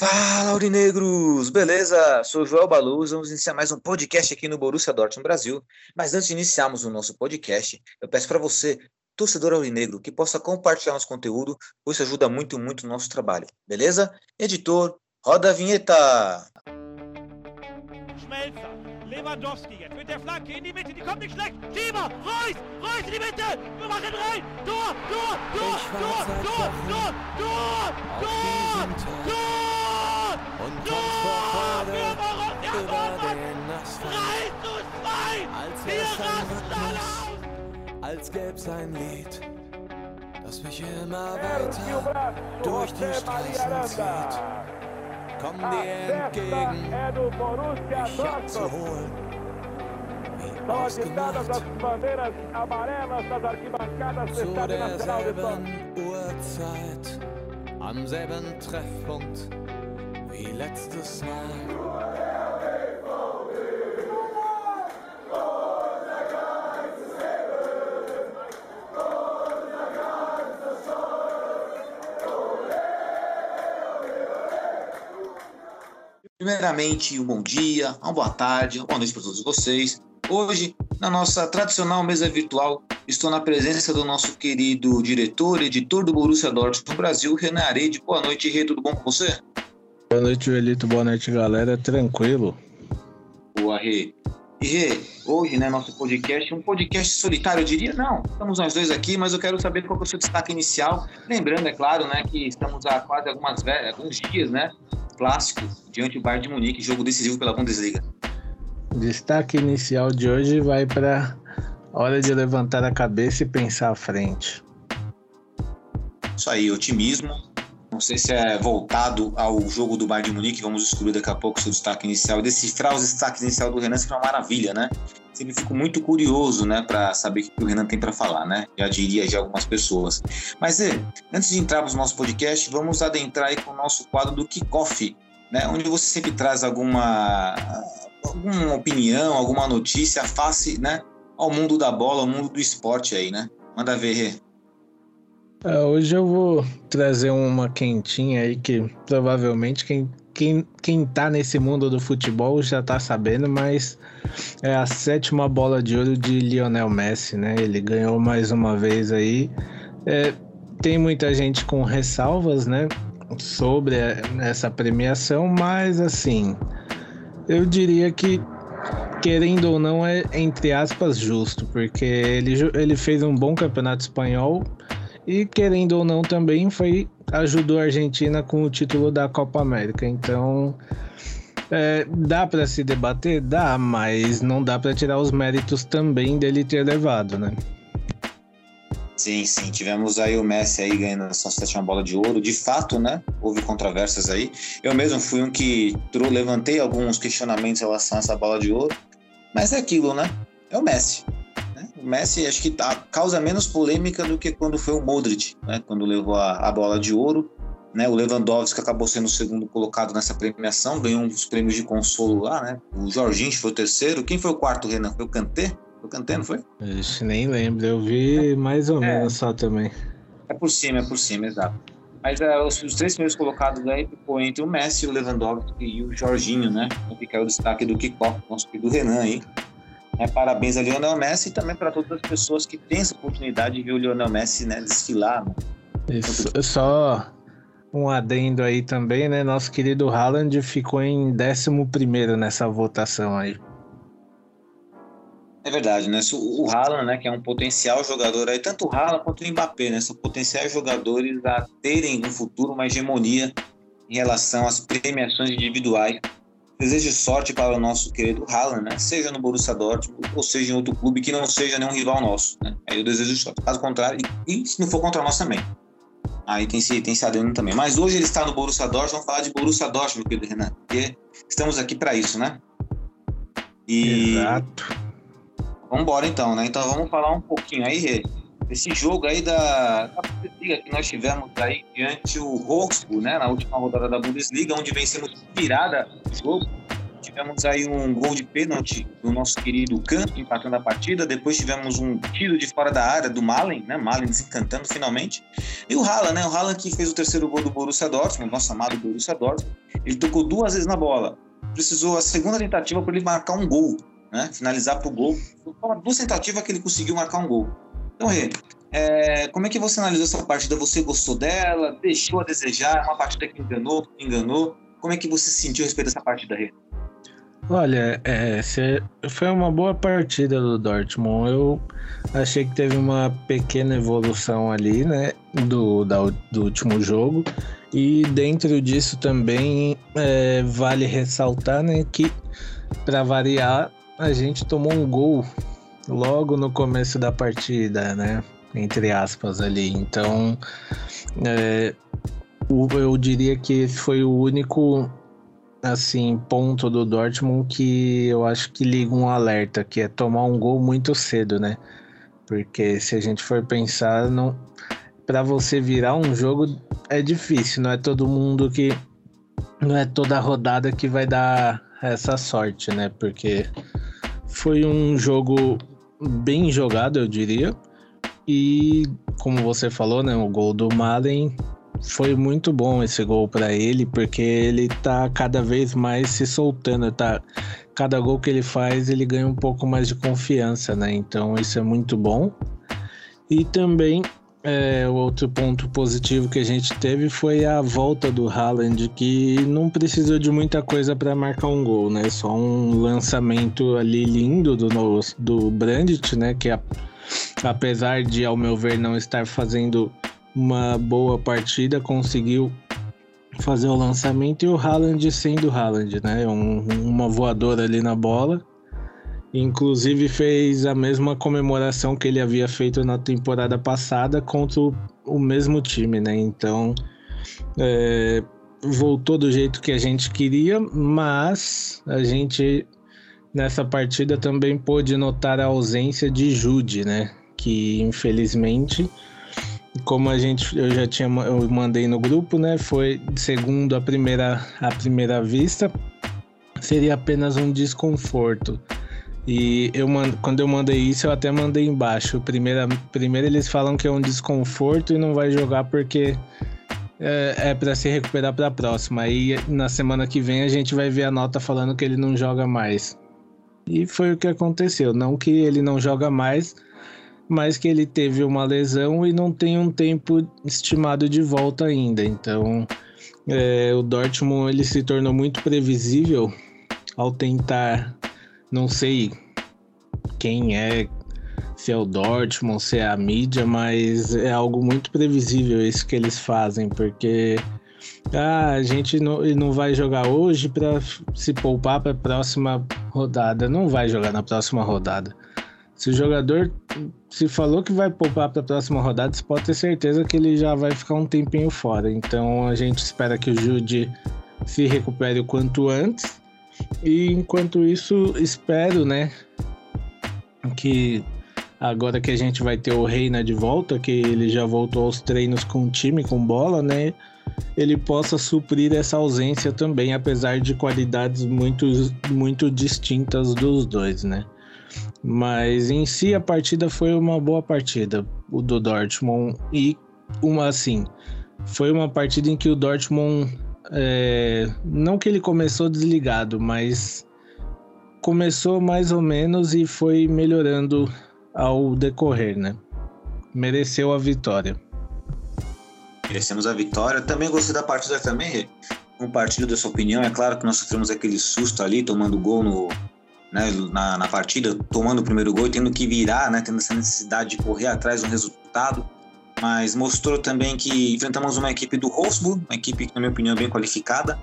Fala, Aurinegros! Beleza? Sou Joel Baluz, vamos iniciar mais um podcast aqui no Borussia Dortmund Brasil. Mas antes de iniciarmos o nosso podcast, eu peço para você, torcedor aurinegro, que possa compartilhar nosso conteúdo, pois isso ajuda muito, muito o nosso trabalho. Beleza? Editor, roda a vinheta! Lewandowski jetzt mit der Flanke in die Mitte, die kommt nicht schlecht. Schieber, Reus, Reus in die Mitte, wir machen rein. Tor, Tor, Tor, Tor, Tor, Tor, Tor, Tor, Tor, und kommt vor Freude über den Asphalt, 3 zu 2, als Rhythmus, aus. als gäb's ein Lied, das mich immer weiter durch die Straßen zieht. Komm dir entgegen, mich abzuholen, wie ausgemacht, zu derselben Uhrzeit, am selben Treffpunkt wie letztes Mal. Primeiramente, um bom dia, uma boa tarde, uma boa noite para todos vocês. Hoje, na nossa tradicional mesa virtual, estou na presença do nosso querido diretor, editor do Borussia Dortmund no Brasil, Renan Arede. Boa noite, Rê, tudo bom com você? Boa noite, Elito. Boa noite, galera. Tranquilo. Boa, Rê. E Rê, hoje, né, nosso podcast, um podcast solitário, eu diria? Não, estamos nós dois aqui, mas eu quero saber qual é o seu destaque inicial. Lembrando, é claro, né, que estamos há quase algumas, alguns dias, né, clássico, diante do Bayern de Munique, jogo decisivo pela Bundesliga. Destaque inicial de hoje vai para hora de levantar a cabeça e pensar à frente. Isso aí, otimismo. Não sei se é voltado ao jogo do Bayern de Munique, vamos descobrir daqui a pouco o seu destaque inicial e decifrar os destaques iniciais do Renan, é uma maravilha, né? Sempre fico muito curioso, né, para saber o que o Renan tem para falar, né? Já diria já algumas pessoas. Mas, é, antes de entrarmos no nosso podcast, vamos adentrar aí com o nosso quadro do Kickoff, né? Onde você sempre traz alguma, alguma opinião, alguma notícia face, né, ao mundo da bola, ao mundo do esporte aí, né? Manda ver, Rê. É, hoje eu vou trazer uma quentinha aí que provavelmente quem, quem, quem tá nesse mundo do futebol já tá sabendo, mas é a sétima bola de ouro de Lionel Messi, né? Ele ganhou mais uma vez aí. É, tem muita gente com ressalvas, né? Sobre essa premiação, mas assim, eu diria que querendo ou não é entre aspas justo, porque ele, ele fez um bom campeonato espanhol e querendo ou não também foi ajudou a Argentina com o título da Copa América. Então é, dá para se debater, dá, mas não dá para tirar os méritos também dele ter levado, né? Sim, sim, tivemos aí o Messi aí ganhando a sua sétima bola de ouro. De fato, né? Houve controvérsias aí. Eu mesmo fui um que levantei alguns questionamentos em relação a essa bola de ouro. Mas é aquilo, né? É o Messi. O Messi acho que tá- causa menos polêmica do que quando foi o Modric, né? Quando levou a, a bola de ouro. Né? O Lewandowski acabou sendo o segundo colocado nessa premiação, ganhou uns prêmios de consolo lá, né? O Jorginho foi o terceiro. Quem foi o quarto, Renan? Foi o Kanté? Foi o Kanté, não foi? Ixi, nem lembro, eu vi mais ou É. menos só também. É por cima, é por cima, exato. Mas é, os, os três primeiros colocados aí ficou entre o Messi, o Lewandowski e o Jorginho, né? Então fica o destaque do Kickoff, nosso querido Renan aí. É, parabéns a Lionel Messi e também para todas as pessoas que têm essa oportunidade de ver o Lionel Messi né, desfilar. Né? Isso, só um adendo aí também, né? Nosso querido Haaland ficou em 11 nessa votação aí. É verdade, né? O Haaland, né, que é um potencial jogador aí, tanto o Haaland quanto o Mbappé, né? São potenciais jogadores a terem no futuro uma hegemonia em relação às premiações individuais. Desejo sorte para o nosso querido Haaland, né? Seja no Borussia Dortmund ou seja em outro clube que não seja nenhum rival nosso, né? Aí eu desejo sorte. Caso contrário, e, e se não for contra nós também. Aí tem esse, tem esse adendo também. Mas hoje ele está no Borussia Dortmund, vamos falar de Borussia Dortmund, querido Renan, porque estamos aqui para isso, né? E... Exato. Vamos embora então, né? Então vamos falar um pouquinho aí, Rê, desse jogo aí da, da Bundesliga que nós tivemos aí diante o Wolfsburg, né? Na última rodada da Bundesliga, onde vencemos virada o jogo tivemos aí um gol de pênalti do nosso querido Kahn, empatando a partida. Depois tivemos um tiro de fora da área do Malen, né? Malen desencantando finalmente. E o Haaland, né? O Haaland que fez o terceiro gol do Borussia Dortmund, nosso amado Borussia Dortmund. Ele tocou duas vezes na bola. Precisou a segunda tentativa para ele marcar um gol, né? Finalizar para o gol. Foi duas tentativas que ele conseguiu marcar um gol. Então, Rê, é, como é que você analisou essa partida? Você gostou dela? Deixou a desejar? É uma partida que enganou, enganou? Como é que você se sentiu a respeito dessa partida, Rê? Olha, é, foi uma boa partida do Dortmund. Eu achei que teve uma pequena evolução ali, né, do, da, do último jogo. E dentro disso também é, vale ressaltar, né, que para variar a gente tomou um gol logo no começo da partida, né, entre aspas ali. Então, é, eu diria que foi o único assim ponto do Dortmund que eu acho que liga um alerta, que é tomar um gol muito cedo, né? Porque se a gente for pensar, não para você virar um jogo é difícil, não é todo mundo que não é toda rodada que vai dar essa sorte, né? Porque foi um jogo bem jogado, eu diria. E como você falou, né, o gol do Malen foi muito bom esse gol para ele, porque ele tá cada vez mais se soltando, tá? Cada gol que ele faz, ele ganha um pouco mais de confiança, né? Então isso é muito bom. E também é, o outro ponto positivo que a gente teve foi a volta do Haaland, que não precisou de muita coisa para marcar um gol, né? Só um lançamento ali lindo do, do Brandt, né? Que a, apesar de, ao meu ver, não estar fazendo uma boa partida, conseguiu fazer o lançamento e o Haaland sendo Haaland, né? Um, uma voadora ali na bola. Inclusive fez a mesma comemoração que ele havia feito na temporada passada contra o, o mesmo time, né? Então é, voltou do jeito que a gente queria, mas a gente nessa partida também pôde notar a ausência de Jude, né? Que infelizmente como a gente eu já tinha eu mandei no grupo, né? Foi segundo a primeira a primeira vista seria apenas um desconforto. E eu quando eu mandei isso, eu até mandei embaixo. Primeiro, primeiro eles falam que é um desconforto e não vai jogar porque é, é para se recuperar para a próxima. Aí na semana que vem a gente vai ver a nota falando que ele não joga mais. E foi o que aconteceu. Não que ele não joga mais, mas que ele teve uma lesão e não tem um tempo estimado de volta ainda. Então, é, o Dortmund ele se tornou muito previsível ao tentar, não sei quem é, se é o Dortmund, se é a mídia, mas é algo muito previsível isso que eles fazem, porque ah, a gente não, não vai jogar hoje para se poupar para a próxima rodada. Não vai jogar na próxima rodada. Se o jogador se falou que vai poupar para a próxima rodada, você pode ter certeza que ele já vai ficar um tempinho fora. Então a gente espera que o Jude se recupere o quanto antes. E enquanto isso, espero, né, que agora que a gente vai ter o Reina de volta, que ele já voltou aos treinos com o time, com bola, né, ele possa suprir essa ausência também, apesar de qualidades muito, muito distintas dos dois, né. Mas em si a partida foi uma boa partida, o do Dortmund. E uma assim, foi uma partida em que o Dortmund. É, não que ele começou desligado, mas começou mais ou menos e foi melhorando ao decorrer, né? Mereceu a vitória. Merecemos a vitória. Também gostei da partida também. Compartilho da sua opinião. É claro que nós sofremos aquele susto ali, tomando gol no, né, na, na partida, tomando o primeiro gol e tendo que virar, né, tendo essa necessidade de correr atrás do resultado. Mas mostrou também que enfrentamos uma equipe do Wolfsburg, uma equipe que, na minha opinião, é bem qualificada,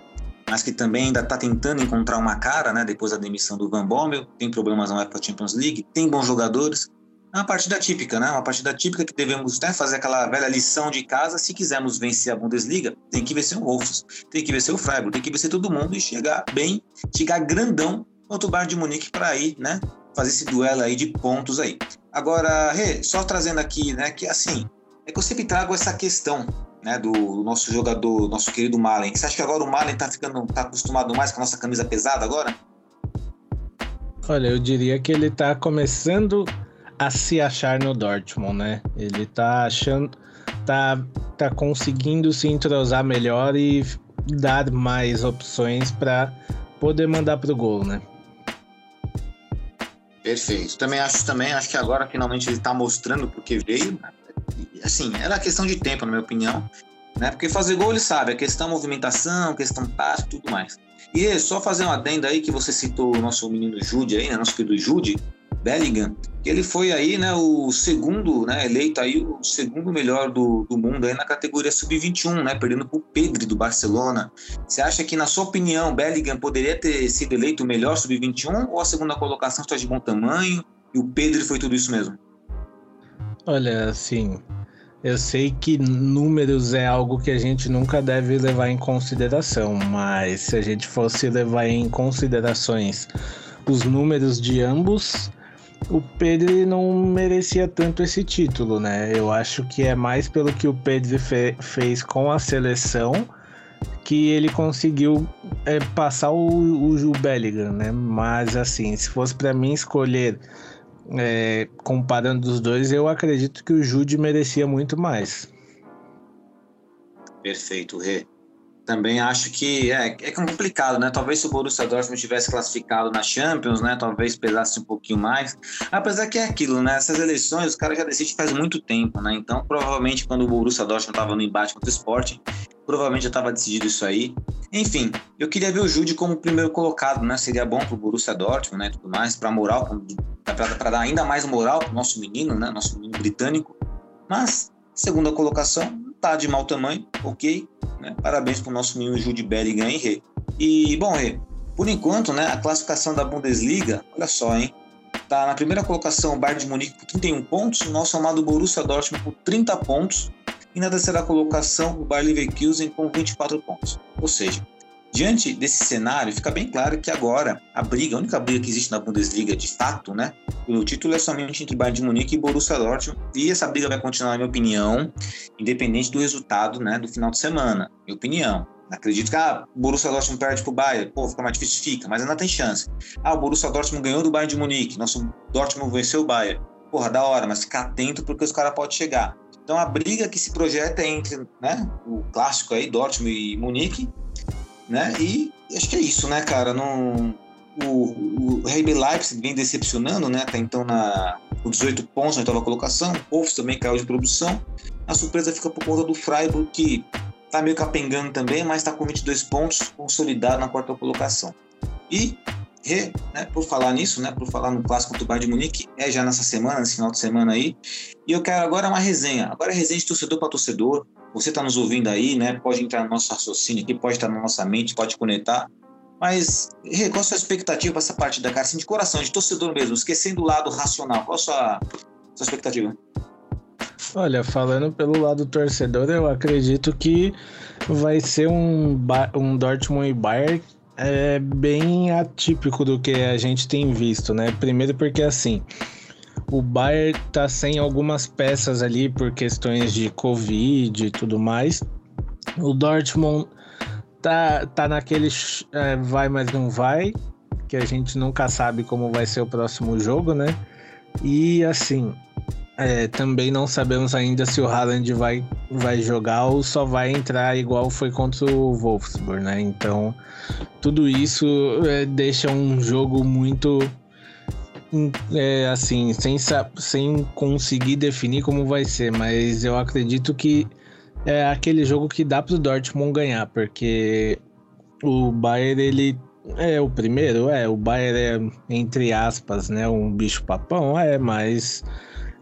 mas que também ainda está tentando encontrar uma cara, né, depois da demissão do Van Bommel, tem problemas na UEFA Champions League, tem bons jogadores. É uma partida típica, né? Uma partida típica que devemos né, fazer aquela velha lição de casa. Se quisermos vencer a Bundesliga, tem que vencer o Wolves, tem que vencer o Freiburg, tem que vencer todo mundo e chegar bem, chegar grandão contra o Bayern de Munique para ir, né, fazer esse duelo aí de pontos aí. Agora, Rê, só trazendo aqui, né, que assim, é que eu sempre trago essa questão, né, do nosso jogador, nosso querido Malen. Você acha que agora o Malen tá ficando, tá acostumado mais com a nossa camisa pesada agora? Olha, eu diria que ele tá começando a se achar no Dortmund, né? Ele tá achando, tá, tá conseguindo se entrosar melhor e dar mais opções para poder mandar pro gol, né? Perfeito. Também acho também, acho que agora finalmente ele tá mostrando porque veio. Né? Assim, era questão de tempo, na minha opinião. Né? Porque fazer gol ele sabe, é questão movimentação, questão e tudo mais. E só fazer uma adenda aí que você citou o nosso menino Jude aí, né? Nosso querido Jude, Bellingham, que ele foi aí, né, o segundo, né, eleito aí o segundo melhor do, do mundo aí na categoria sub-21, né, perdendo pro Pedri do Barcelona. Você acha que, na sua opinião, Bellingham poderia ter sido eleito o melhor sub-21 ou a segunda colocação está de bom tamanho e o Pedri foi tudo isso mesmo? Olha, assim, eu sei que números é algo que a gente nunca deve levar em consideração, mas se a gente fosse levar em considerações os números de ambos, o Pedro não merecia tanto esse título, né? Eu acho que é mais pelo que o Pedro fe fez com a seleção que ele conseguiu é, passar o, o, Bellingham, né? Mas assim, se fosse para mim escolher é, comparando os dois, eu acredito que o Jude merecia muito mais. Perfeito, Rê também acho que é, é complicado, né? Talvez se o Borussia Dortmund tivesse classificado na Champions, né? Talvez pesasse um pouquinho mais. Apesar que é aquilo, né? Essas eleições os caras já decidem faz muito tempo, né? Então, provavelmente, quando o Borussia Dortmund estava no embate contra o Sport, provavelmente já estava decidido isso aí. Enfim, eu queria ver o Jude como primeiro colocado, né? Seria bom para o Borussia Dortmund, né? Tudo mais, para moral, para dar ainda mais moral para o nosso menino, né? Nosso menino britânico. Mas, segunda colocação, tá de mau tamanho, ok. Né? Parabéns para o nosso menino Jude Bellingham e Rê. E, bom, Rê, por enquanto, né, a classificação da Bundesliga, olha só, hein? Tá na primeira colocação o Bayern de Munique com 31 pontos, o nosso amado Borussia Dortmund com 30 pontos e na terceira colocação o Bayer Leverkusen com 24 pontos. Ou seja, Diante desse cenário, fica bem claro que agora a briga, a única briga que existe na Bundesliga de fato, né, pelo título é somente entre Bayern de Munique e Borussia Dortmund, e essa briga vai continuar, na minha opinião, independente do resultado, né, do final de semana. Minha opinião. Acredito que ah, o Borussia Dortmund perde pro Bayern, pô, fica mais difícil, fica, mas ainda tem chance. Ah, o Borussia Dortmund ganhou do Bayern de Munique, nosso Dortmund venceu o Bayern. Porra, da hora, mas fica atento porque os caras podem chegar. Então a briga que se projeta é entre né, o clássico aí, Dortmund e Munique, né? E acho que é isso, né, cara? Não, o, o RB Leipzig vem decepcionando, né? Até então na, com 18 pontos na oitava colocação. O Wolves também caiu de produção. A surpresa fica por conta do Freiburg, que tá meio capengando também, mas está com 22 pontos, consolidado na quarta colocação. E, re, né, por falar nisso, né, por falar no clássico contra o Bayern de Munique, é já nessa semana, nesse final de semana aí. E eu quero agora uma resenha. Agora é resenha de torcedor para torcedor. Você está nos ouvindo aí, né? Pode entrar no nosso raciocínio aqui, pode estar na nossa mente, pode conectar. Mas qual a sua expectativa para essa partida, cara? Assim, de coração, de torcedor mesmo, esquecendo o lado racional. Qual a sua, sua expectativa? Olha, falando pelo lado torcedor, eu acredito que vai ser um, um Dortmund e Bayern é, bem atípico do que a gente tem visto, né? Primeiro porque assim, o Bayern tá sem algumas peças ali por questões de Covid e tudo mais. O Dortmund tá, tá naquele é, vai, mas não vai, que a gente nunca sabe como vai ser o próximo jogo, né? E assim, é, também não sabemos ainda se o Haaland vai, vai jogar ou só vai entrar igual foi contra o Wolfsburg, né? Então, tudo isso é, deixa um jogo muito é, assim, sem, sem conseguir definir como vai ser, mas eu acredito que é aquele jogo que dá pro Dortmund ganhar, porque o Bayern, ele é o primeiro, é, o Bayern é, entre aspas, né, um bicho-papão, é, mas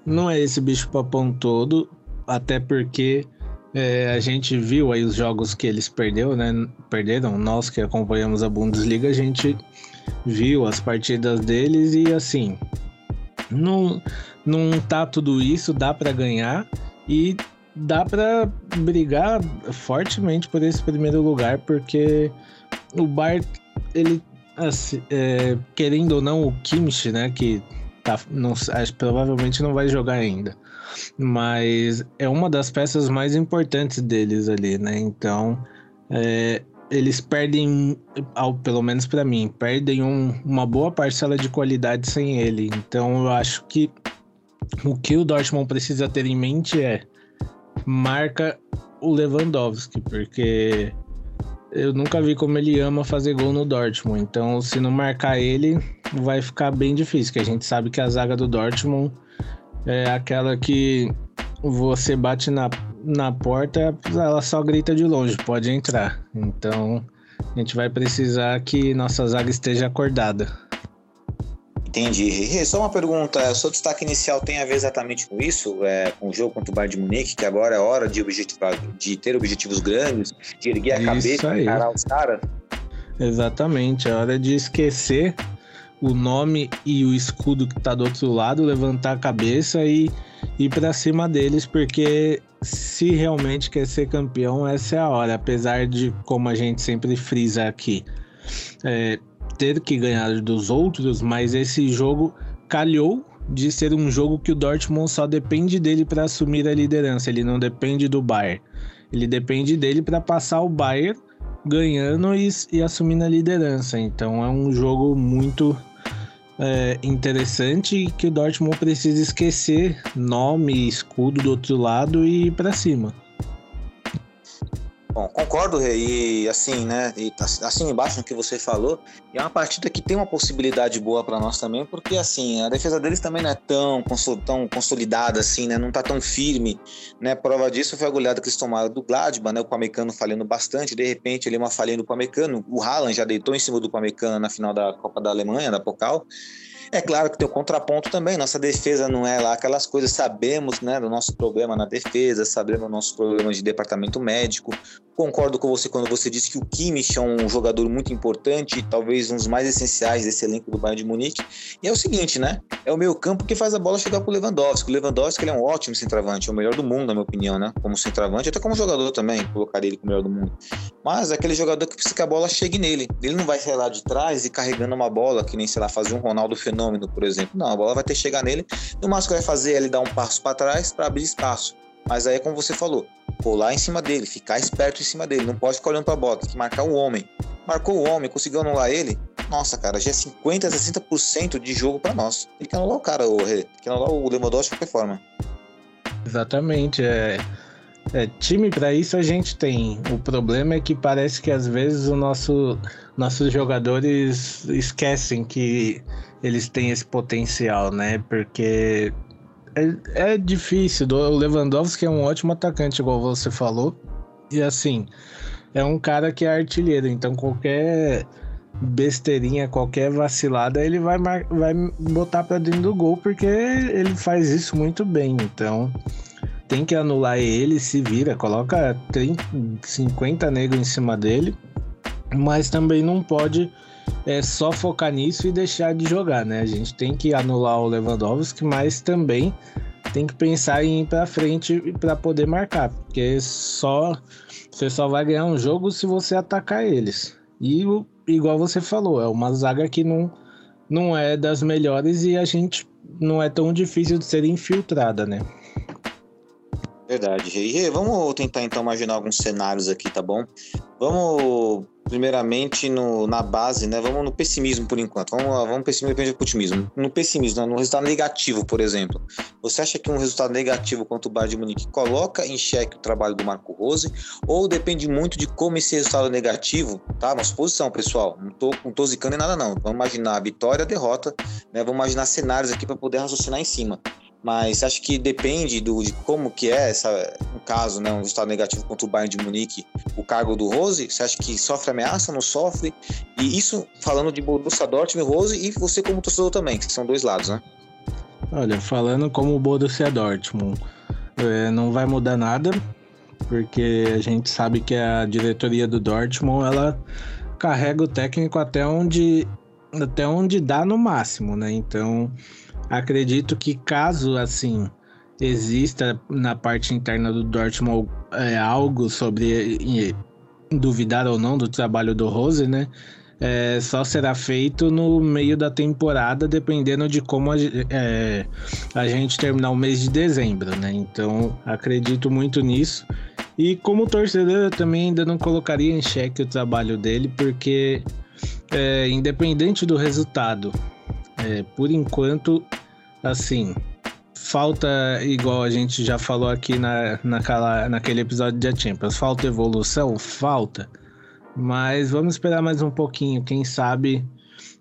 não é esse bicho-papão todo, até porque é, a gente viu aí os jogos que eles perdeu, né, perderam, nós que acompanhamos a Bundesliga, a gente viu as partidas deles e assim, não, não tá tudo isso, dá para ganhar e dá para brigar fortemente por esse primeiro lugar, porque o Bar, ele, assim, é, querendo ou não, o Kimmich, né, que tá, não, acho, provavelmente não vai jogar ainda, mas é uma das peças mais importantes deles ali, né, então é, eles perdem, ao, pelo menos para mim, perdem um, uma boa parcela de qualidade sem ele. Então eu acho que o que o Dortmund precisa ter em mente é marca o Lewandowski, porque eu nunca vi como ele ama fazer gol no Dortmund. Então, se não marcar ele, vai ficar bem difícil, que a gente sabe que a zaga do Dortmund é aquela que você bate na, na porta, ela só grita de longe, pode entrar. Então, a gente vai precisar que nossa zaga esteja acordada. Entendi. Só uma pergunta, o seu destaque inicial tem a ver exatamente com isso, é, com o jogo contra o Bayern de Munique, que agora é hora de, de ter objetivos grandes, de erguer a isso cabeça, encarar os caras? Exatamente, é hora de esquecer o nome e o escudo que tá do outro lado, levantar a cabeça e ir para cima deles, porque se realmente quer ser campeão, essa é a hora, apesar de, como a gente sempre frisa aqui, é, ter que ganhar dos outros, mas esse jogo calhou de ser um jogo que o Dortmund só depende dele para assumir a liderança, ele não depende do Bayern. Ele depende dele para passar o Bayern ganhando e, e, assumindo a liderança. Então é um jogo muito é, interessante que o Dortmund precisa esquecer nome, escudo do outro lado e ir para cima. Bom, concordo, e assim, né? E tá assim embaixo no que você falou, é uma partida que tem uma possibilidade boa para nós também, porque assim, a defesa deles também não é tão, tão consolidada assim, né? Não tá tão firme, né? Prova disso foi a goleada que eles tomaram do Gladbach, né? O Pamecano falhando bastante, de repente ele é uma falha do Pamecano, o Haaland já deitou em cima do Pamecano na final da Copa da Alemanha, da Pokal, é claro que tem o contraponto também. Nossa defesa não é lá aquelas coisas. Sabemos né, do nosso problema na defesa, sabemos do nosso problema de departamento médico. Concordo com você quando você disse que o Kimmich é um jogador muito importante, talvez um dos mais essenciais desse elenco do Bayern de Munique. E é o seguinte, né? É o meio campo que faz a bola chegar pro Lewandowski. O Lewandowski ele é um ótimo centroavante, é o melhor do mundo, na minha opinião, né? Como centroavante, até como jogador também, colocaria ele como melhor do mundo. Mas é aquele jogador que precisa que a bola chegue nele. Ele não vai sair lá de trás e carregando uma bola, que nem, sei lá, fazer um Ronaldo Fenômeno, por exemplo. Não, a bola vai ter que chegar nele. E o máximo que vai fazer é ele dar um passo para trás para abrir espaço. Mas aí é como você falou, colar em cima dele, ficar esperto em cima dele, não pode ficar olhando para a bola, tem que marcar o homem. Marcou o homem, conseguiu anular ele, nossa, cara, já é 50 a 60% de jogo para nós. Tem que anular o cara, o Tem que anular o Lewandowski de qualquer forma. Exatamente, é, é time para isso a gente tem. O problema é que parece que às vezes o nosso nossos jogadores esquecem que eles têm esse potencial, né? Porque é, é difícil. O Lewandowski é um ótimo atacante, igual você falou. E assim, é um cara que é artilheiro, então qualquer besteirinha, qualquer vacilada, ele vai, vai botar para dentro do gol, porque ele faz isso muito bem. Então, tem que anular ele, se vira, coloca 30, 50 negros em cima dele, mas também não pode é, só focar nisso e deixar de jogar, né? A gente tem que anular o Lewandowski, mas também tem que pensar em ir para frente para poder marcar, porque só você só vai ganhar um jogo se você atacar eles. E igual você falou, é uma zaga que não não é das melhores e a gente não é tão difícil de ser infiltrada, né? Verdade, Rei. Vamos tentar então imaginar alguns cenários aqui, tá bom? Vamos primeiramente no, na base, né? Vamos no pessimismo por enquanto. Vamos, vamos pessimismo depende do otimismo. No pessimismo, né? no resultado negativo, por exemplo. Você acha que um resultado negativo contra o Bayern de Munique coloca em xeque o trabalho do Marco Rose? Ou depende muito de como esse resultado negativo, tá? Uma suposição, pessoal. Não tô, não tô zicando em nada, não. Vamos imaginar a vitória, a derrota, né? Vamos imaginar cenários aqui para poder raciocinar em cima mas acho que depende do, de como que é essa, caso, né, um resultado negativo contra o Bayern de Munique, o cargo do Rose, você acha que sofre ameaça, não sofre? E isso falando de Borussia Dortmund, Rose e você como torcedor também, que são dois lados, né? Olha, falando como Borussia Dortmund, é, não vai mudar nada, porque a gente sabe que a diretoria do Dortmund, ela carrega o técnico até onde até onde dá no máximo, né? Então, Acredito que caso assim exista na parte interna do Dortmund é, algo sobre duvidar ou não do trabalho do Rose, né? É, só será feito no meio da temporada, dependendo de como a, é, a gente terminar o mês de dezembro, né? Então acredito muito nisso E como torcedor, eu também ainda não colocaria em xeque o trabalho dele, porque é, independente do resultado, é, por enquanto, assim, falta, igual a gente já falou aqui na, naquela, naquele episódio de Champions, falta evolução? Falta. Mas vamos esperar mais um pouquinho, quem sabe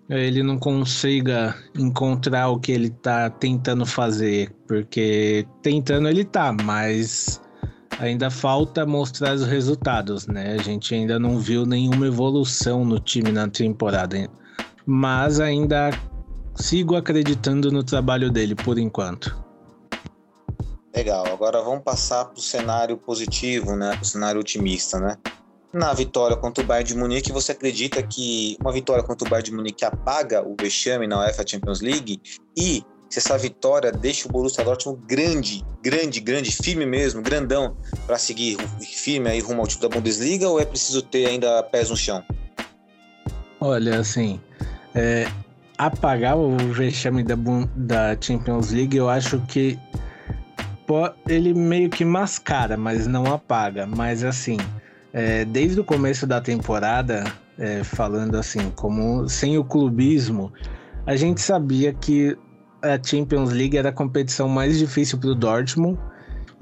ele não consiga encontrar o que ele tá tentando fazer, porque tentando ele tá, mas ainda falta mostrar os resultados, né? A gente ainda não viu nenhuma evolução no time na temporada, mas ainda sigo acreditando no trabalho dele por enquanto. Legal, agora vamos passar para o cenário positivo, né? Para o cenário otimista, né? na vitória contra o Bayern de Munique, você acredita que uma vitória contra o Bayern de Munique apaga o vexame na UEFA Champions League? E se essa vitória deixa o Borussia Dortmund grande, grande, grande, firme mesmo, grandão, para seguir firme aí rumo ao título da Bundesliga ou é preciso ter ainda pés no chão? Olha, assim, é, apagar o vexame da, da Champions League, eu acho que ele meio que mascara, mas não apaga. Mas assim, é, desde o começo da temporada, é, falando assim, como sem o clubismo, a gente sabia que a Champions League era a competição mais difícil para o Dortmund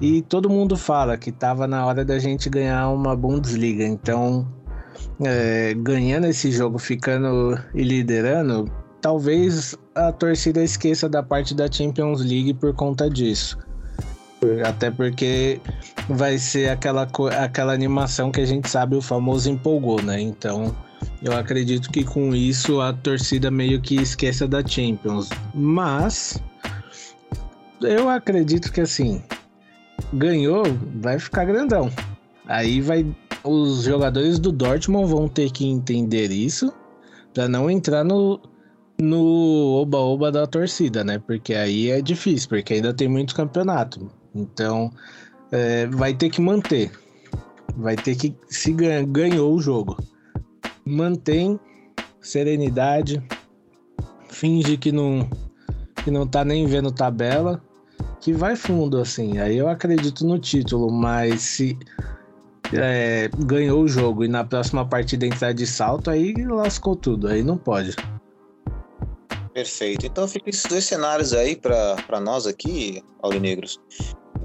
e todo mundo fala que estava na hora da gente ganhar uma Bundesliga. Então, é, ganhando esse jogo, ficando e liderando, talvez a torcida esqueça da parte da Champions League por conta disso. Até porque vai ser aquela, aquela animação que a gente sabe, o famoso empolgou, né? Então, eu acredito que com isso a torcida meio que esqueça da Champions. Mas, eu acredito que assim, ganhou, vai ficar grandão. Aí vai. Os jogadores do Dortmund vão ter que entender isso para não entrar no, no oba-oba da torcida, né? Porque aí é difícil, porque ainda tem muito campeonato. Então, é, vai ter que manter. Vai ter que. Se ganha, ganhou o jogo. Mantém serenidade. Finge que não, que não tá nem vendo tabela. Que vai fundo, assim. Aí eu acredito no título, mas se é, ganhou o jogo e na próxima partida entrar de salto, aí lascou tudo. Aí não pode. Perfeito. Então fica esses dois cenários aí para nós aqui, Aurinegros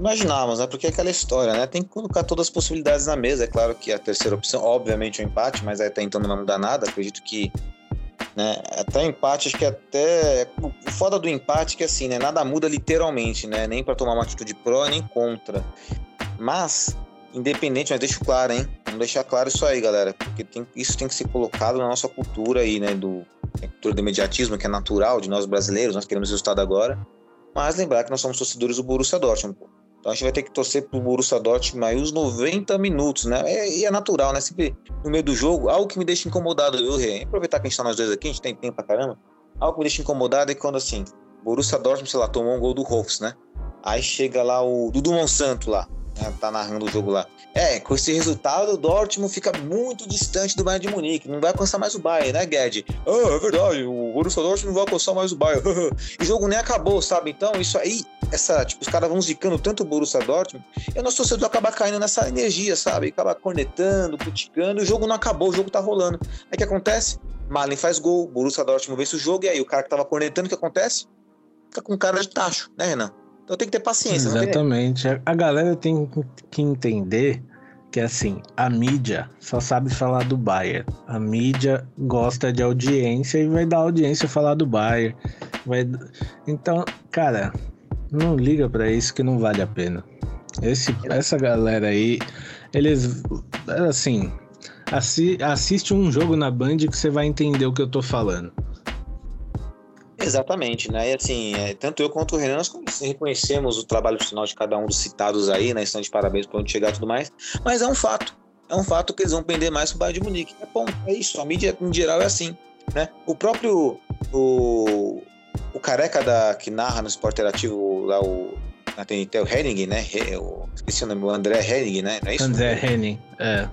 imaginávamos, né? Porque é aquela história, né? Tem que colocar todas as possibilidades na mesa. É claro que a terceira opção, obviamente, é o empate, mas até então não vai mudar nada. Acredito que. Né, até empate, acho que até. O foda do empate é que assim, né? Nada muda literalmente, né? Nem para tomar uma atitude pró nem contra. Mas, independente, mas deixo claro, hein? Vamos deixar claro isso aí, galera. Porque tem, isso tem que ser colocado na nossa cultura aí, né? Do, cultura do imediatismo, que é natural de nós brasileiros, nós queremos resultado agora. Mas lembrar que nós somos torcedores do Borussia Dortmund. Então a gente vai ter que torcer pro Borussia Dortmund aí os 90 minutos, né? E é, é, natural, né? Sempre no meio do jogo, algo que me deixa incomodado, viu, Rê? Aproveitar que a gente tá nós dois aqui, a gente tem tempo pra caramba. Algo que me deixa incomodado é quando, assim, Borussia Dortmund, sei lá, tomou um gol do Rolfs, né? Aí chega lá o Dudu Monsanto lá? Tá narrando o jogo lá. É, com esse resultado, o Dortmund fica muito distante do Bayern de Munique. Não vai alcançar mais o Bayern, né, Guedes? Ah, é verdade, o Borussia Dortmund não vai alcançar mais o Bayern. o jogo nem acabou, sabe? Então, isso aí, essa, tipo, os caras vão zicando tanto o Borussia Dortmund, e o nosso torcedor acaba caindo nessa energia, sabe? Acaba cornetando, criticando, o jogo não acabou, o jogo tá rolando. Aí o que acontece? Malin faz gol, Borussia Dortmund vence o jogo, e aí o cara que tava cornetando, o que acontece? Fica com cara de tacho, né, Renan? Então tem que ter paciência. Exatamente. A galera tem que entender que assim, a mídia só sabe falar do Bayern. A mídia gosta de audiência e vai dar audiência falar do Bayern. Vai... Então, cara, não liga para isso que não vale a pena. Esse, essa galera aí, eles assim, assi assiste um jogo na Band que você vai entender o que eu tô falando. Exatamente, né? E assim, é, tanto eu quanto o Renan, nós reconhecemos o trabalho profissional de cada um dos citados aí, né? Estão de parabéns por onde chegar e tudo mais. Mas é um fato. É um fato que eles vão pender mais pro Bayern de Munique. É bom, é isso. A mídia em geral é assim, né? O próprio. O, o careca da, que narra no esporte interativo lá, o. Na TNT, o Henning, né? O, esqueci o nome, o André Henning, né? Não é isso? André Henning, é.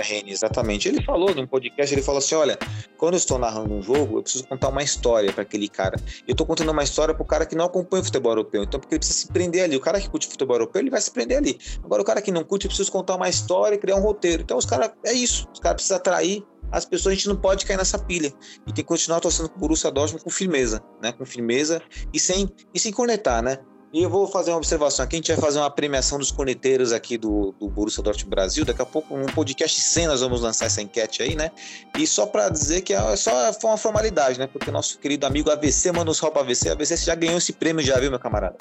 Rene, exatamente. Ele falou num podcast, ele falou assim: olha, quando eu estou narrando um jogo, eu preciso contar uma história para aquele cara. Eu estou contando uma história para o cara que não acompanha o futebol europeu. Então, porque ele precisa se prender ali. O cara que curte futebol europeu, ele vai se prender ali. Agora, o cara que não curte, eu preciso contar uma história e criar um roteiro. Então, os caras, é isso. Os caras precisam atrair as pessoas, a gente não pode cair nessa pilha. E tem que continuar torcendo pro Borussia Dortmund com firmeza, né? Com firmeza e sem, e sem conectar, né? E eu vou fazer uma observação aqui, a gente vai fazer uma premiação dos corneteiros aqui do, do Borussia Dortmund Brasil. Daqui a pouco, um podcast sem nós vamos lançar essa enquete aí, né? E só para dizer que é só foi uma formalidade, né? Porque nosso querido amigo AVC mandou só para AVC. AVC já ganhou esse prêmio, já viu, meu camarada?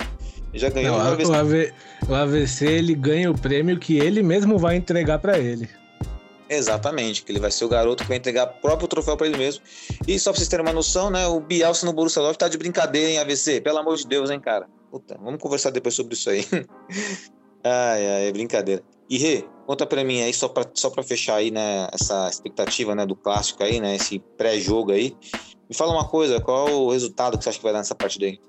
Já ganhou. Não, o, AVC. O, AV, o AVC ele ganha o prêmio que ele mesmo vai entregar para ele. Exatamente, que ele vai ser o garoto que vai entregar o próprio troféu para ele mesmo. E só pra vocês terem uma noção, né? O Bielsa no Borussia Dortmund tá de brincadeira em AVC. Pelo amor de Deus, hein, cara? Puta, vamos conversar depois sobre isso aí. ai, ai, é brincadeira. E Rê, conta pra mim aí, só pra, só pra fechar aí, né, essa expectativa, né, do clássico aí, né, esse pré-jogo aí. Me fala uma coisa, qual é o resultado que você acha que vai dar nessa partida aí?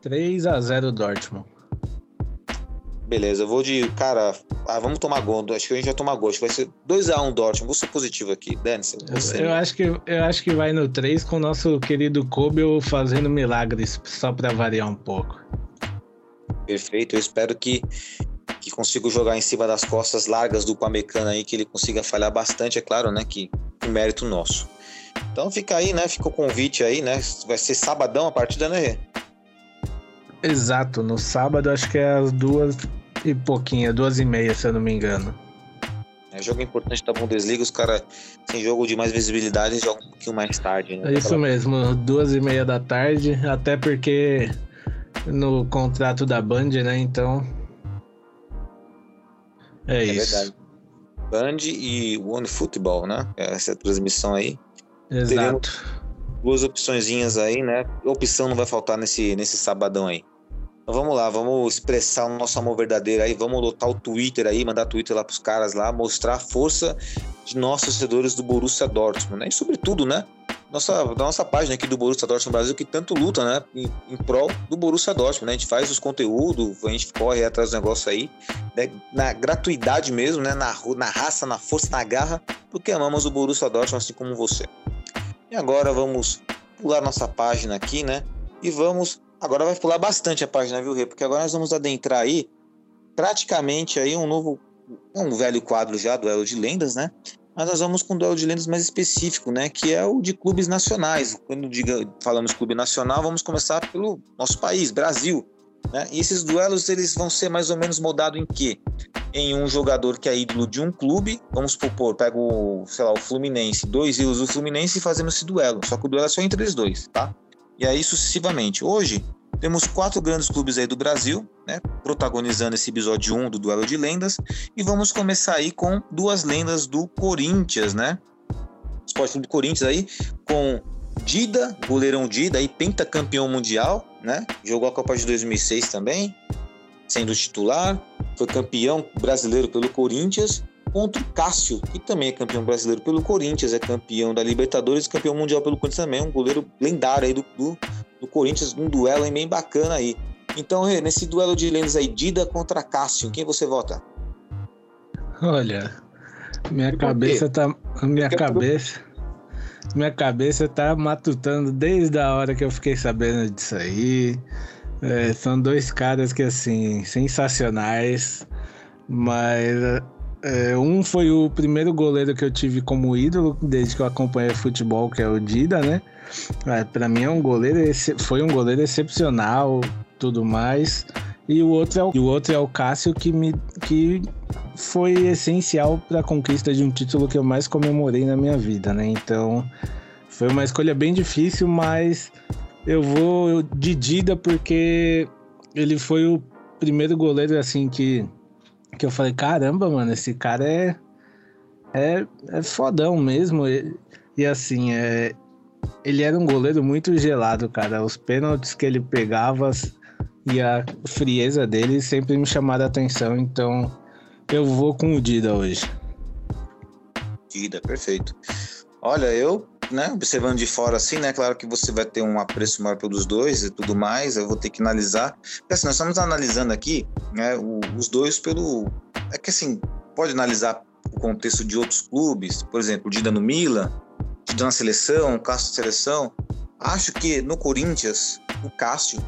3 a 0 Dortmund. Beleza, eu vou de. Cara, ah, vamos tomar gol. Acho que a gente vai tomar gol. Acho que vai ser 2x1 Dortmund. Vou ser positivo aqui. Dani, você. Eu acho, que, eu acho que vai no 3 com o nosso querido Kobe fazendo milagres, só para variar um pouco. Perfeito. Eu espero que, que consiga jogar em cima das costas largas do Pamecano aí, que ele consiga falhar bastante, é claro, né? Que um mérito nosso. Então fica aí, né? Fica o convite aí, né? Vai ser sabadão a partida, né? Exato, no sábado acho que é as duas e pouquinho, duas e meia, se eu não me engano. É jogo importante da Bundesliga, os caras sem jogo de mais visibilidade jogam um pouquinho mais tarde, né? É isso mesmo, duas e meia da tarde, até porque no contrato da Band, né? Então. É, é isso. Verdade. Band e One Football, né? Essa é transmissão aí. Exato. Teremos duas opçõezinhas aí, né? Opção não vai faltar nesse, nesse sabadão aí. Vamos lá, vamos expressar o nosso amor verdadeiro aí, vamos lotar o Twitter aí, mandar Twitter lá pros caras lá, mostrar a força de nós torcedores do Borussia Dortmund, né? E sobretudo, né? Nossa, da nossa página aqui do Borussia Dortmund Brasil que tanto luta, né? Em, em prol do Borussia Dortmund, né? A gente faz os conteúdos, a gente corre atrás do negócio aí, né? na gratuidade mesmo, né? Na, na raça, na força, na garra, porque amamos o Borussia Dortmund assim como você. E agora vamos pular nossa página aqui, né? E vamos Agora vai pular bastante a página, viu, Rê? Porque agora nós vamos adentrar aí praticamente aí um novo, um velho quadro já, duelo de lendas, né? Mas nós vamos com um duelo de lendas mais específico, né? Que é o de clubes nacionais. Quando diga, falamos clube nacional, vamos começar pelo nosso país, Brasil. Né? E esses duelos eles vão ser mais ou menos moldados em quê? Em um jogador que é ídolo de um clube, vamos supor, pego, sei lá, o Fluminense, dois ídolos do Fluminense e fazemos esse duelo. Só que o duelo é só entre eles dois, tá? E aí sucessivamente. Hoje, temos quatro grandes clubes aí do Brasil, né, protagonizando esse episódio 1 do Duelo de Lendas, e vamos começar aí com duas lendas do Corinthians, né? Esporte Clube do Corinthians aí, com Dida, goleirão Dida, aí pentacampeão mundial, né? Jogou a Copa de 2006 também, sendo titular, foi campeão brasileiro pelo Corinthians contra o Cássio, que também é campeão brasileiro pelo Corinthians, é campeão da Libertadores, campeão mundial pelo Corinthians também, um goleiro lendário aí do, do, do Corinthians, um duelo aí bem bacana aí. Então, nesse duelo de lendas aí, Dida contra Cássio, quem você vota? Olha, minha cabeça tá. Minha cabeça. Minha cabeça tá matutando desde a hora que eu fiquei sabendo disso aí. É, são dois caras que, assim, sensacionais. Mas é, um foi o primeiro goleiro que eu tive como ídolo desde que eu acompanhei futebol, que é o Dida, né? É, para mim é um goleiro, foi um goleiro excepcional, tudo mais. E o outro é o, o outro é o Cássio que me que foi essencial para a conquista de um título que eu mais comemorei na minha vida, né? Então foi uma escolha bem difícil, mas eu vou de Dida porque ele foi o primeiro goleiro assim que que eu falei, caramba, mano, esse cara é. É, é fodão mesmo. E, e assim, é, ele era um goleiro muito gelado, cara. Os pênaltis que ele pegava e a frieza dele sempre me chamaram a atenção. Então, eu vou com o Dida hoje. Dida, perfeito. Olha, eu, né, observando de fora assim, né, claro que você vai ter um apreço maior pelos dois e tudo mais, eu vou ter que analisar. Porque assim, nós estamos analisando aqui, né, o, os dois pelo... É que assim, pode analisar contexto de outros clubes, por exemplo, o Dida no Milan, Dida na seleção, o Cássio na seleção, acho que no Corinthians, o Cássio,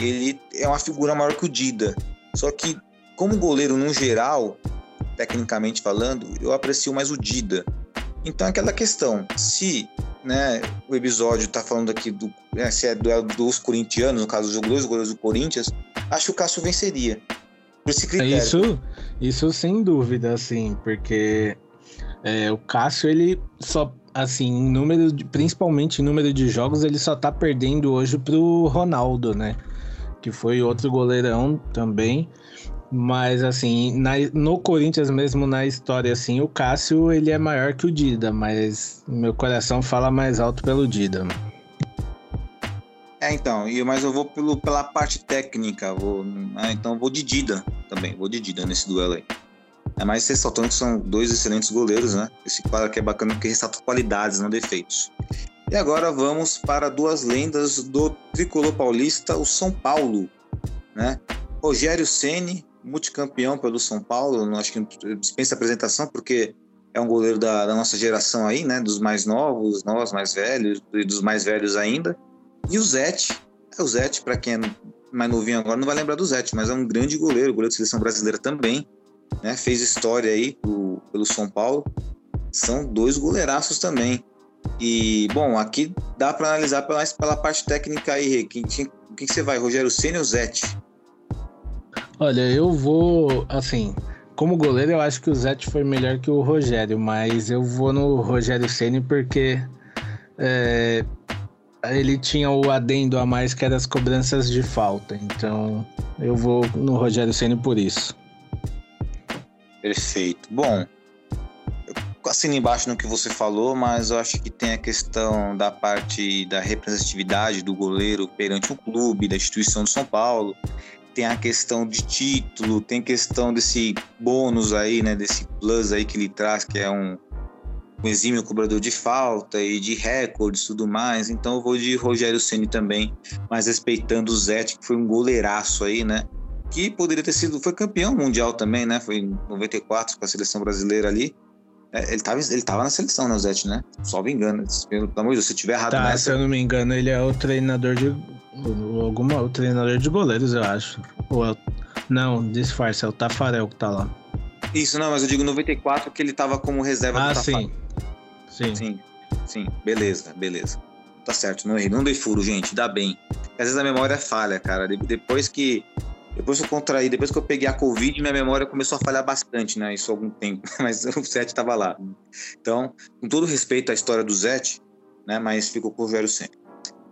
ele é uma figura maior que o Dida. Só que, como goleiro no geral, tecnicamente falando, eu aprecio mais o Dida. Então, aquela questão, se né, o episódio está falando aqui do, né, se é duelo dos corintianos, no caso, os dois goleiros do Corinthians, acho que o Cássio venceria. Por esse critério. Isso, isso sem dúvida, assim, porque é, o Cássio, ele só, assim, em número de, principalmente em número de jogos, ele só tá perdendo hoje pro Ronaldo, né? Que foi outro goleirão também. Mas, assim, na, no Corinthians mesmo, na história, assim, o Cássio, ele é maior que o Dida, mas meu coração fala mais alto pelo Dida. É, então, mas eu vou pelo, pela parte técnica, vou, né, então vou de Dida também, vou de Dida nesse duelo aí. É mais ressaltando que são dois excelentes goleiros, né? Esse quadro aqui é bacana porque ressalta qualidades, não defeitos. E agora vamos para duas lendas do tricolor paulista, o São Paulo, né? Rogério Ceni, multicampeão pelo São Paulo, acho que dispensa apresentação porque é um goleiro da, da, nossa geração aí, né? Dos mais novos, nós mais velhos e dos mais velhos ainda. E o Zete, é o Zete, para quem é mais novinho agora, não vai lembrar do Zete, mas é um grande goleiro, goleiro de seleção brasileira também, né? Fez história aí pro, pelo São Paulo. São dois goleiraços também. E, bom, aqui dá para analisar pela, pela parte técnica aí, quem, quem, quem você vai, Rogério Senna ou Zete? Olha, eu vou, assim, como goleiro eu acho que o Zete foi melhor que o Rogério, mas eu vou no Rogério Ceni porque é, ele tinha o adendo a mais que era as cobranças de falta, então eu vou no Rogério Ceni por isso. Perfeito. Bom, assino embaixo no que você falou, mas eu acho que tem a questão da parte da representatividade do goleiro perante o clube, da instituição do São Paulo. Tem a questão de título, tem questão desse bônus aí, né, desse plus aí que ele traz, que é um, um exímio cobrador de falta e de recordes e tudo mais. Então eu vou de Rogério Ceni também, mas respeitando o Zete, que foi um goleiraço aí, né? Que poderia ter sido, foi campeão mundial também, né? Foi em 94 com a seleção brasileira ali. É, ele tava, ele tava na seleção, né, o Zete, né? Só me engano. Pelo amor de Deus, se eu tiver errado tá, nessa... Se eu não me engano, ele é o treinador de. Alguma, o treinador de goleiros, eu acho. Ou, é não, disfarce, é o Tafarel que tá lá. Isso, não, mas eu digo 94 que ele tava como reserva ah, do sim. sim. Sim. Sim, beleza, beleza. Tá certo, não errei. Não dei furo, gente, dá bem. Às vezes a memória falha, cara. Depois que depois eu contraí, depois que eu peguei a Covid, minha memória começou a falhar bastante, né? Isso há algum tempo, mas o Zete estava lá. Então, com todo respeito à história do Zete, né? Mas ficou com o Rogério sempre.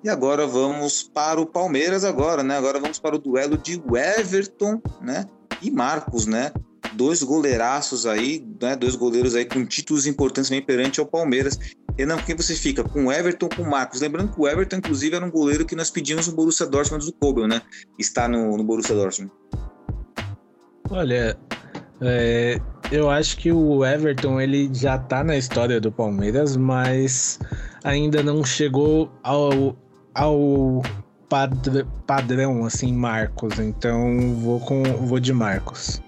E agora vamos para o Palmeiras agora, né? Agora vamos para o duelo de Everton, né? E Marcos, né? Dois goleiraços aí, né? Dois goleiros aí com títulos importantes também perante ao Palmeiras. Renan, quem você fica? Com o Everton com o Marcos? Lembrando que o Everton, inclusive, era um goleiro que nós pedimos no Borussia Dortmund do Kobel, né? Está no, no Borussia Dortmund. Olha, é, eu acho que o Everton ele já tá na história do Palmeiras, mas ainda não chegou ao, ao padr padrão, assim, Marcos. Então vou, com, vou de Marcos.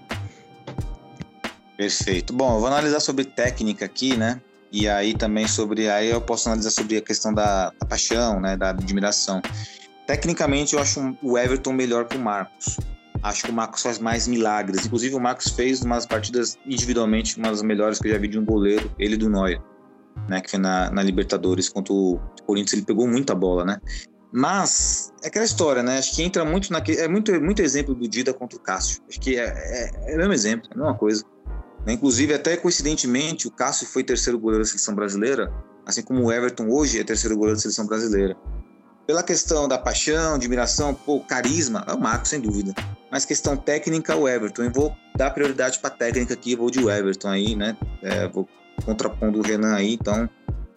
Perfeito. Bom, eu vou analisar sobre técnica aqui, né? E aí também sobre. Aí eu posso analisar sobre a questão da, da paixão, né? Da admiração. Tecnicamente, eu acho o Everton melhor que o Marcos. Acho que o Marcos faz mais milagres. Inclusive, o Marcos fez umas partidas individualmente, uma das melhores que eu já vi de um goleiro, ele do Neuer, né? Que foi na, na Libertadores contra o Corinthians. Ele pegou muita bola, né? Mas é aquela história, né? Acho que entra muito naquele. É muito, muito exemplo do Dida contra o Cássio. Acho que é, é, é o mesmo exemplo, é a mesma coisa. Né? Inclusive, até coincidentemente, o Cássio foi terceiro goleiro da seleção brasileira, assim como o Everton hoje é terceiro goleiro da seleção brasileira. Pela questão da paixão, admiração, pô, carisma, é o Marcos, sem dúvida. Mas questão técnica, o Everton. Eu vou dar prioridade para técnica aqui, vou de Everton aí, né? É, vou contrapondo o Renan aí, então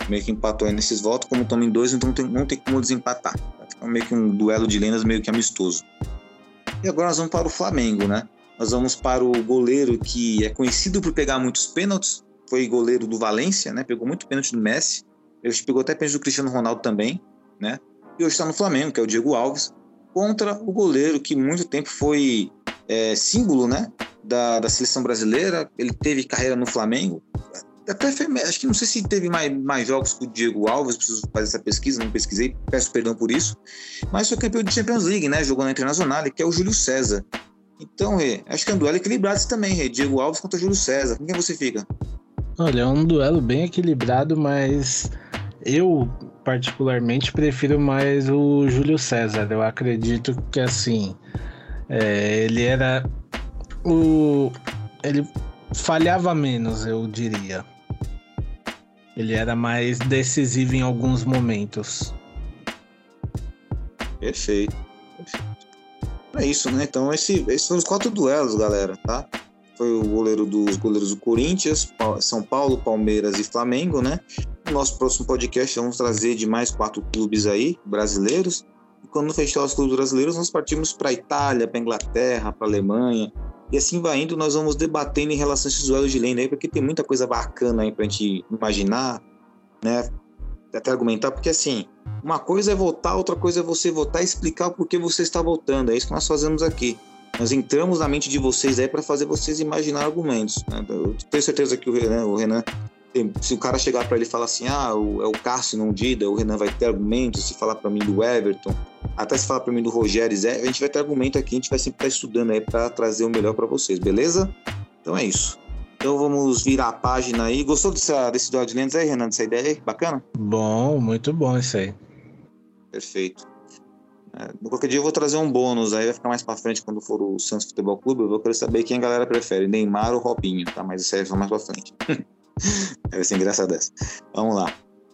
meio que empatou aí nesses votos. Como estamos em dois, então não tem como desempatar. Então, meio que um duelo de lendas meio que amistoso. E agora nós vamos para o Flamengo, né? Nós vamos para o goleiro que é conhecido por pegar muitos pênaltis, foi goleiro do Valência, né? Pegou muito pênalti do Messi, ele pegou até pênalti do Cristiano Ronaldo também, né? E hoje está no Flamengo, que é o Diego Alves, contra o goleiro que muito tempo foi é, símbolo, né? Da, da seleção brasileira, ele teve carreira no Flamengo, até foi, acho que não sei se teve mais, mais jogos com o Diego Alves, preciso fazer essa pesquisa, não pesquisei, peço perdão por isso. Mas foi campeão de Champions League, né? Jogou na Internacional, que é o Júlio César. Então, Rê, acho que é um duelo equilibrado também, Rê. Diego Alves contra Júlio César. Com quem você fica? Olha, é um duelo bem equilibrado, mas eu particularmente prefiro mais o Júlio César. Eu acredito que assim é, ele era o ele falhava menos, eu diria. Ele era mais decisivo em alguns momentos. Perfeito. É isso, né? Então, esse, esses são os quatro duelos, galera, tá? Foi o goleiro dos goleiros do Corinthians, São Paulo, Palmeiras e Flamengo, né? No nosso próximo podcast vamos trazer de mais quatro clubes aí, brasileiros. E quando fechar os clubes brasileiros, nós partimos para Itália, para Inglaterra, para Alemanha, e assim vai indo, nós vamos debatendo em relação a esses duelos de lenda aí, porque tem muita coisa bacana aí pra gente imaginar, né? Até argumentar, porque assim, uma coisa é votar, outra coisa é você votar e explicar por que você está votando. É isso que nós fazemos aqui. Nós entramos na mente de vocês aí para fazer vocês imaginar argumentos. Né? Eu tenho certeza que o Renan, o Renan se o cara chegar para ele e falar assim, ah, é o Cássio não Dida, o Renan vai ter argumentos, se falar para mim do Everton, até se falar para mim do Rogério Zé, a gente vai ter argumento aqui, a gente vai sempre estar tá estudando aí para trazer o melhor para vocês, beleza? Então é isso. Então vamos virar a página aí. Gostou desse, desse duelo de lendas aí, Renan, dessa ideia aí? Bacana? Bom, muito bom isso aí. Perfeito. É, qualquer dia eu vou trazer um bônus aí, vai ficar mais pra frente quando for o Santos Futebol Clube. Eu vou querer saber quem a galera prefere, Neymar ou Robinho, tá? Mas isso aí vai mais pra frente. Vai ser engraçado essa. Vamos lá.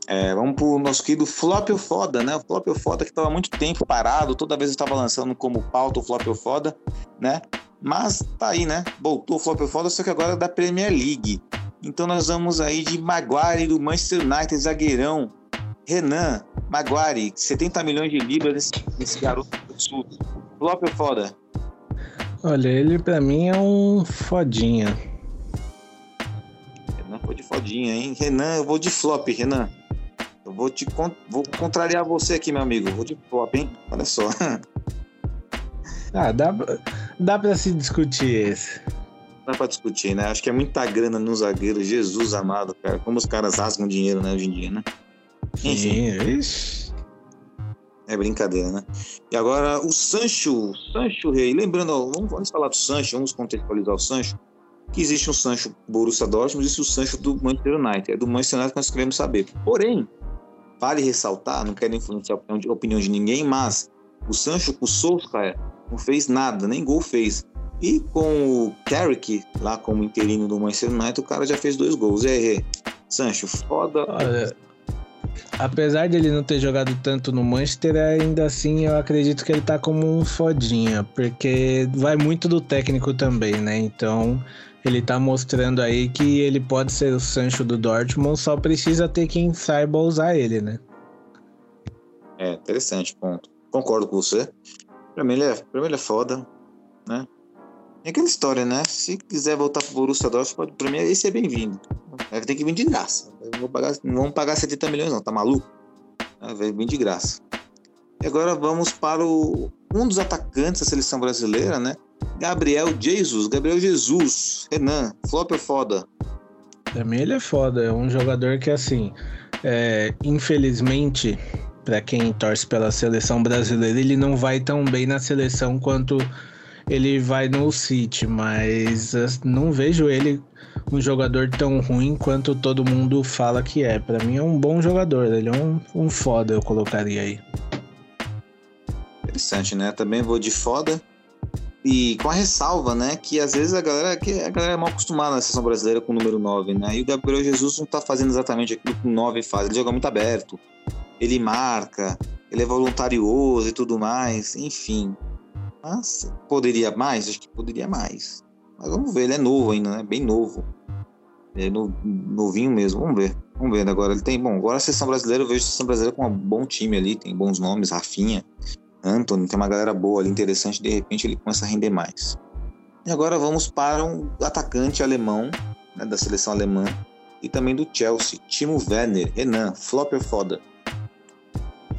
É, vamos pro nosso querido Flop ou Foda, né? O Flop ou Foda que estava muito tempo parado, toda vez eu estava lançando como pauta o Flop ou Foda, né? Mas tá aí, né? Voltou o Flop ou Foda, só que agora é da Premier League. Então nós vamos aí de Maguire do Manchester United, zagueirão. Renan, Maguire, 70 milhões de libras nesse, nesse garoto do sul. Flop ou Foda? Olha, ele para mim é um fodinha. Renan foi de fodinha, hein? Renan, eu vou de flop, Renan. Eu vou te vou contrariar você aqui, meu amigo. Eu vou de flop, hein? Olha só. Ah, dá, dá pra se discutir esse. Dá pra discutir, né? Acho que é muita grana no zagueiro. Jesus amado, cara. Como os caras rasgam dinheiro, né, hoje em dia, né? Enfim. Sim, é brincadeira, né? E agora o Sancho, Sancho Rei. Lembrando, ó, vamos, vamos falar do Sancho, vamos contextualizar o Sancho que existe um Sancho Borussia Dortmund existe o Sancho do Manchester United. É do Manchester United que nós queremos saber. Porém, vale ressaltar, não quero influenciar a opinião de, a opinião de ninguém, mas o Sancho o Solskjaer não fez nada, nem gol fez. E com o Carrick, lá como interino do Manchester United, o cara já fez dois gols. E aí, Sancho, foda. Olha, apesar de ele não ter jogado tanto no Manchester, ainda assim eu acredito que ele tá como um fodinha, porque vai muito do técnico também, né? Então ele tá mostrando aí que ele pode ser o Sancho do Dortmund, só precisa ter quem saiba usar ele, né? É, interessante, ponto. Concordo com você. Pra mim ele é, pra mim ele é foda, né? É aquela história, né? Se quiser voltar pro Borussia Dortmund, pra mim esse é bem-vindo. Vai ter que vir de graça. Não, vou pagar, não vamos pagar 70 milhões não, tá maluco? Vai vir de graça. E agora vamos para o, um dos atacantes da seleção brasileira, né? Gabriel Jesus. Gabriel Jesus. Renan, flop ou foda? Também ele é foda. É um jogador que, assim, é, infelizmente, para quem torce pela seleção brasileira, ele não vai tão bem na seleção quanto ele vai no City, mas não vejo ele um jogador tão ruim quanto todo mundo fala que é. Para mim é um bom jogador, ele é um, um foda, eu colocaria aí. Interessante, né? Também vou de foda. E com a ressalva, né, que às vezes a galera, que a galera é mal acostumada na seleção brasileira com o número 9, né? E o Gabriel Jesus não tá fazendo exatamente aquilo que o 9 faz. Ele joga muito aberto. Ele marca, ele é voluntarioso e tudo mais, enfim. Mas poderia mais? Acho que poderia mais. Mas vamos ver, ele é novo ainda, né? Bem novo. É no, novinho mesmo, vamos ver. Vamos ver agora. Ele tem, bom, agora a seleção brasileira, eu vejo a seleção brasileira com um bom time ali, tem bons nomes, Rafinha, Anthony, tem uma galera boa ali, interessante, de repente ele começa a render mais. E agora vamos para um atacante alemão, né, da seleção alemã, e também do Chelsea, Timo Werner, Renan, flop ou foda?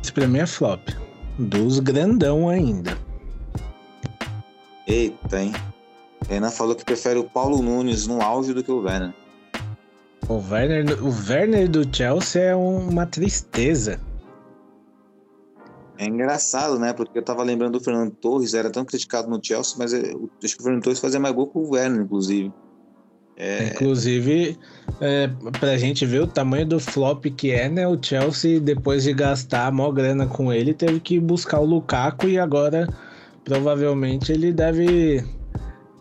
Esse pra mim é flop. Dos grandão ainda. Eita, hein? Renan falou que prefere o Paulo Nunes no auge do que o Werner. O Werner, o Werner do Chelsea é uma tristeza. É engraçado, né? Porque eu tava lembrando do Fernando Torres, era tão criticado no Chelsea, mas eu, acho que o Fernando Torres fazia mais gol que o Werner, inclusive. É... Inclusive, é, pra gente ver o tamanho do flop que é, né? O Chelsea, depois de gastar a maior grana com ele, teve que buscar o Lukaku e agora provavelmente ele deve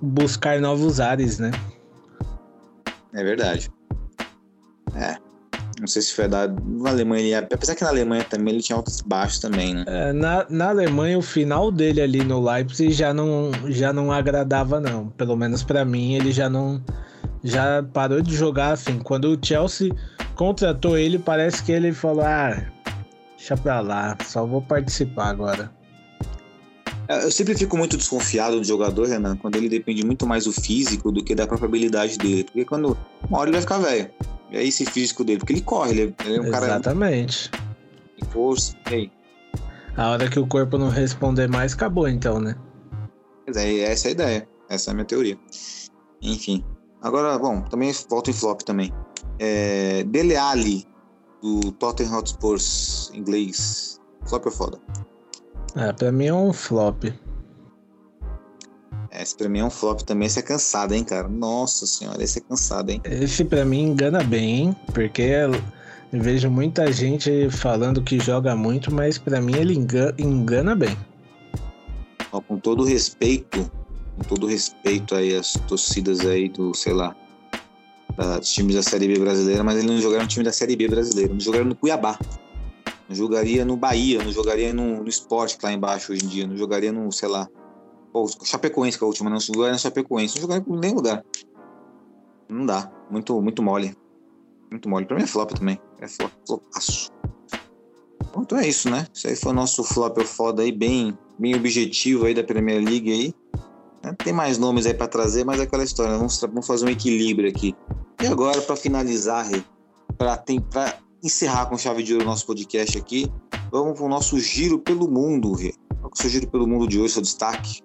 buscar novos ares, né? É verdade. É. Não sei se foi da. Na Alemanha, apesar que na Alemanha também ele tinha altos e baixos também, né? É, na, na Alemanha, o final dele ali no Leipzig já não, já não agradava, não. Pelo menos para mim, ele já não. Já parou de jogar assim. Quando o Chelsea contratou ele, parece que ele falou: ah, deixa pra lá, só vou participar agora. É, eu sempre fico muito desconfiado do jogador, Renan, quando ele depende muito mais do físico do que da própria habilidade dele. Porque quando. Uma hora ele vai ficar velho. Aí esse físico dele, porque ele corre, ele é, ele é um cara. Exatamente. Tem força. Ei. A hora que o corpo não responder mais, acabou então, né? Mas é, essa é a ideia. Essa é a minha teoria. Enfim. Agora, bom, também volta em flop também. É, Dele Alli, do Tottenham Hotspurs inglês. Flop ou foda? É, pra mim é um flop. Esse pra mim é um flop também. Esse é cansado, hein, cara? Nossa senhora, esse é cansado, hein? Esse pra mim engana bem, hein? Porque eu vejo muita gente falando que joga muito, mas pra mim ele engana, engana bem. Ó, com todo respeito, com todo respeito aí às torcidas aí do, sei lá, dos times da Série B brasileira, mas ele não jogaria no time da Série B brasileira, não jogaria no Cuiabá. Não jogaria no Bahia, não jogaria no, no esporte lá embaixo hoje em dia, não jogaria no, sei lá. Pô, Chapecoense, que é a última, não jogaria no Chapecoense, não jogaria em nenhum lugar. Não dá. Muito, muito mole. Muito mole. Pra mim é flop também. É flop, flopaço. Então é isso, né? Isso aí foi o nosso flop foda aí, bem, bem objetivo aí da Premier League aí. Né? Tem mais nomes aí para trazer, mas é aquela história. Vamos, vamos fazer um equilíbrio aqui. E agora, para finalizar, para encerrar com chave de ouro o nosso podcast aqui, vamos para o nosso giro pelo mundo, Rê. Qual é o seu giro pelo mundo de hoje, seu destaque?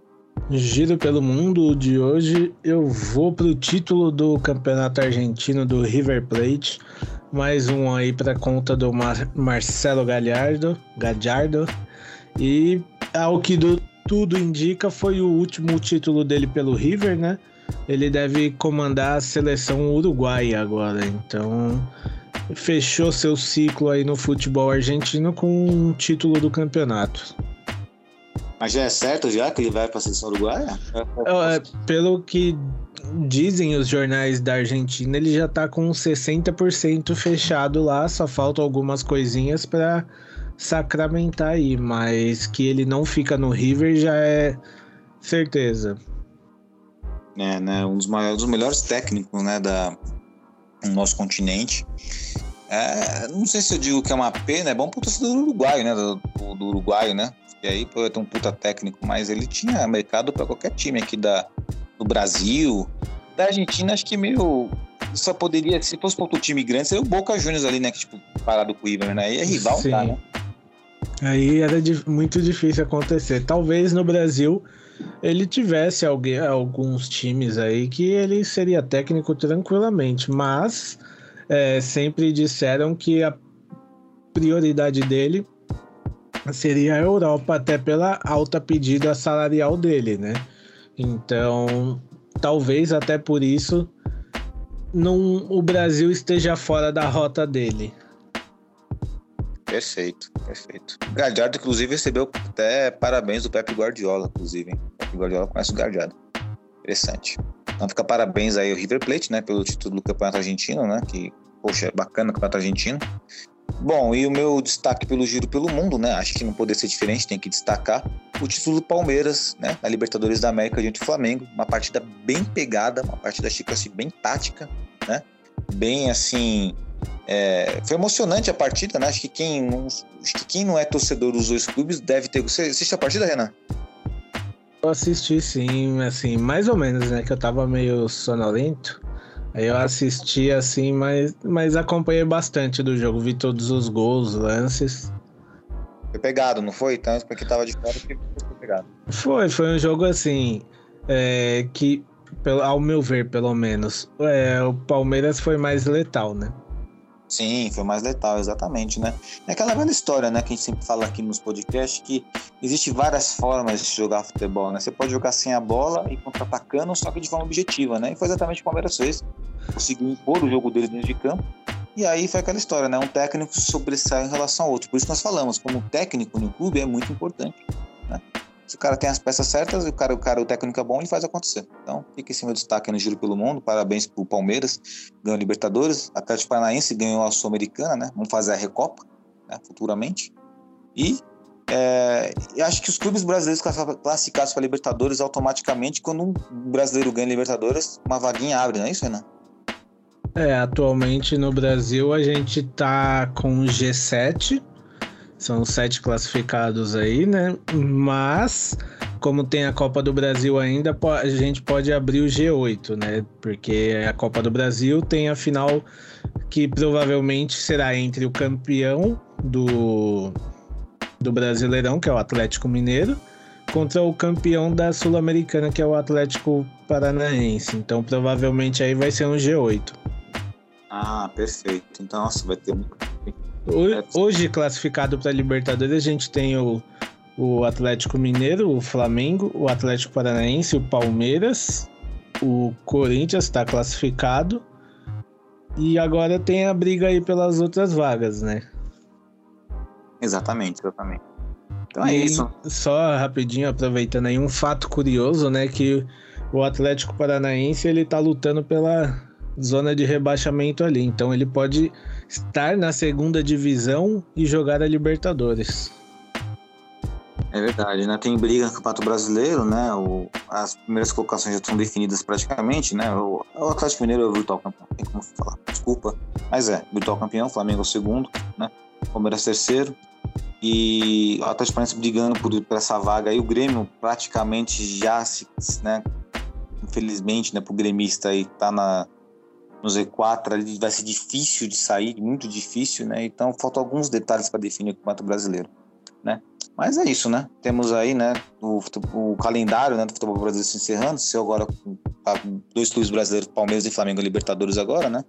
Giro pelo mundo de hoje, eu vou para o título do Campeonato Argentino do River Plate. Mais um aí para conta do Mar Marcelo Gallardo, Gallardo. E ao que do, tudo indica, foi o último título dele pelo River, né? Ele deve comandar a seleção uruguaia agora. Então, fechou seu ciclo aí no futebol argentino com um título do campeonato. Mas já é certo já que ele vai para a seleção uruguaia? É, pelo que dizem os jornais da Argentina, ele já está com 60% fechado lá, só faltam algumas coisinhas para sacramentar aí, mas que ele não fica no River já é certeza. É, né, um dos maiores, dos melhores técnicos, né, da no nosso continente. É, não sei se eu digo que é uma pena, é bom pro torcedor do Uruguai, né? Do, do Uruguai, né? E aí pode ter um puta técnico, mas ele tinha mercado para qualquer time aqui da, do Brasil. Da Argentina, acho que meio. Só poderia, se fosse para outro time grande, seria o Boca Juniors ali, né? Que, tipo, parado com o River, né? Aí é rival, tá, né? Aí era muito difícil acontecer. Talvez no Brasil ele tivesse alguém, alguns times aí que ele seria técnico tranquilamente, mas é, sempre disseram que a prioridade dele seria a Europa, até pela alta pedida salarial dele, né? Então, talvez até por isso não, o Brasil esteja fora da rota dele. Perfeito, perfeito. Galhardo, inclusive, recebeu até parabéns do Pepe Guardiola, inclusive. O Pepe Guardiola conhece o Galhardo. Interessante. Então fica parabéns aí ao River Plate, né, pelo título do Campeonato Argentino, né, que, poxa, é bacana o Campeonato Argentino. Bom, e o meu destaque pelo giro pelo mundo, né? Acho que não poderia ser diferente, tem que destacar o título do Palmeiras, né? Na Libertadores da América diante do Flamengo. Uma partida bem pegada, uma partida, Chico, assim, bem tática, né? Bem, assim... É... foi emocionante a partida, né? Acho que, quem não, acho que quem não é torcedor dos dois clubes deve ter... Você assistiu a partida, Renan? Eu assisti, sim, assim, mais ou menos, né? Que eu tava meio sonolento. Aí eu assisti assim, mas, mas acompanhei bastante do jogo, vi todos os gols, lances. Foi pegado, não foi? Tanto porque tava de fora que foi pegado. Foi, foi um jogo assim, é, que ao meu ver, pelo menos, é, o Palmeiras foi mais letal, né? Sim, foi mais letal, exatamente, né? É aquela velha história, né, que a gente sempre fala aqui nos podcasts, que existe várias formas de jogar futebol, né? Você pode jogar sem a bola e contra-atacando, só que de forma objetiva, né? E foi exatamente o que o Palmeiras fez. Conseguiu impor o jogo dele dentro de campo. E aí foi aquela história, né? Um técnico sobressai em relação ao outro. Por isso nós falamos, como técnico no clube é muito importante? Se o cara tem as peças certas, o cara, o cara, o técnico é bom, ele faz acontecer. Então, fica esse meu destaque no Giro pelo Mundo. Parabéns pro Palmeiras, ganhou Libertadores. Atlético Paranaense ganhou a Sul-Americana, né? Vamos fazer a Recopa, né? futuramente. E é, acho que os clubes brasileiros classificados para Libertadores automaticamente, quando um brasileiro ganha Libertadores, uma vaguinha abre, não é isso, Renan? É, atualmente no Brasil a gente tá com G7, são sete classificados aí, né? Mas, como tem a Copa do Brasil ainda, a gente pode abrir o G8, né? Porque a Copa do Brasil tem a final que provavelmente será entre o campeão do, do Brasileirão, que é o Atlético Mineiro, contra o campeão da Sul-Americana, que é o Atlético Paranaense. Então, provavelmente aí vai ser um G8. Ah, perfeito. Então, nossa, vai ter Hoje, classificado para Libertadores, a gente tem o, o Atlético Mineiro, o Flamengo, o Atlético Paranaense, o Palmeiras, o Corinthians está classificado. E agora tem a briga aí pelas outras vagas, né? Exatamente, exatamente. Então é e isso. Só rapidinho, aproveitando aí, um fato curioso, né? Que o Atlético Paranaense ele tá lutando pela zona de rebaixamento ali. Então ele pode estar na segunda divisão e jogar a Libertadores. É verdade, né? Tem briga no Campeonato Brasileiro, né? O, as primeiras colocações já estão definidas praticamente, né? O, o Atlético Mineiro é o virtual campeão, tem como falar, desculpa. Mas é, virtual campeão, Flamengo é o segundo, né? Palmeiras terceiro. E o Atlético Paranaense brigando por, por essa vaga aí, o Grêmio praticamente já se, né? Infelizmente, né? Pro gremista aí tá na, no Z4 ali vai ser difícil de sair, muito difícil, né? Então faltam alguns detalhes para definir o Campeonato Brasileiro, né? Mas é isso, né? Temos aí, né, o, o calendário né, do futebol brasileiro se encerrando, se agora tá, dois clubes brasileiros, Palmeiras e Flamengo Libertadores agora, né?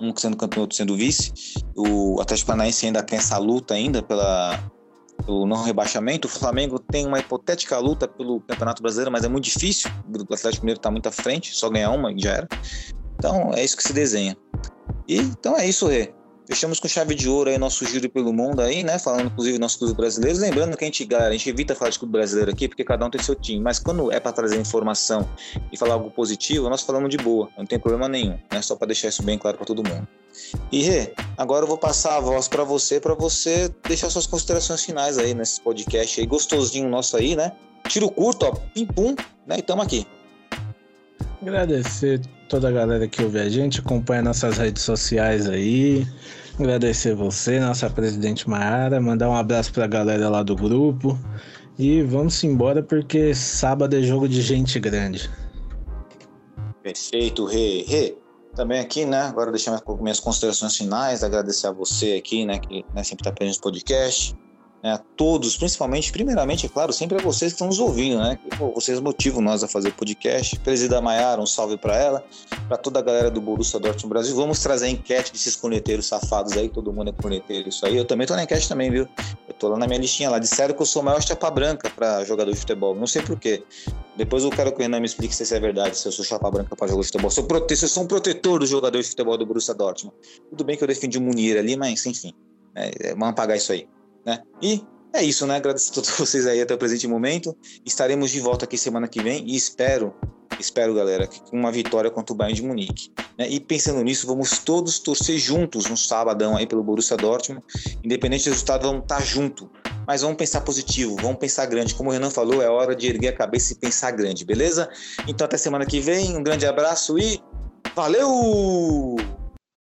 Um sendo campeão, outro sendo vice. O Atlético Paranaense ainda tem essa luta ainda pela pelo não rebaixamento. O Flamengo tem uma hipotética luta pelo Campeonato Brasileiro, mas é muito difícil. O Atlético Mineiro está muito à frente, só ganhar uma e já era. Então é isso que se desenha. E então é isso, Rê. Fechamos com chave de ouro aí nosso giro pelo mundo aí, né? Falando inclusive nossos clubes brasileiros. Lembrando que a gente, galera, a gente evita falar de clube brasileiro aqui, porque cada um tem seu time. Mas quando é para trazer informação e falar algo positivo, nós falamos de boa. Não tem problema nenhum, né? Só para deixar isso bem claro para todo mundo. E Rê, agora eu vou passar a voz para você, para você deixar suas considerações finais aí nesse podcast aí, gostosinho nosso aí, né? Tiro curto, ó, pim pum, né? E tamo aqui. Agradecer toda a galera que ouve a gente, acompanha nossas redes sociais aí. Agradecer você, nossa presidente Maiara, mandar um abraço pra galera lá do grupo. E vamos embora porque sábado é jogo de gente grande. Perfeito, Rê. Rê, também aqui, né? Agora deixar minhas considerações finais, agradecer a você aqui, né? Que né, sempre está presente no podcast né, todos, principalmente, primeiramente, é claro, sempre a vocês que estão nos ouvindo, né? Vocês motivam nós a fazer podcast. Presida Maiara, um salve para ela, para toda a galera do Borussia Dortmund Brasil. Vamos trazer a enquete desses corneteiros safados aí, todo mundo é corneteiro, isso aí. Eu também tô na enquete também, viu? Eu tô lá na minha listinha lá. Disseram que eu sou o maior chapa branca para jogador de futebol. Não sei porquê. Depois eu quero que o Renan me explique se isso é verdade, se eu sou chapa branca para jogador de futebol. Se eu, prote... se eu sou um protetor dos jogadores de futebol do Borussia Dortmund. Tudo bem que eu defendi o Munir ali, mas enfim. É, vamos apagar isso aí. Né? E é isso, né? Agradeço a todos vocês aí até o presente momento. Estaremos de volta aqui semana que vem e espero, espero, galera, que com uma vitória contra o Bayern de Munique. Né? E pensando nisso, vamos todos torcer juntos no sabadão aí pelo Borussia Dortmund. Independente do resultado, vamos estar junto. Mas vamos pensar positivo, vamos pensar grande. Como o Renan falou, é hora de erguer a cabeça e pensar grande, beleza? Então até semana que vem, um grande abraço e valeu!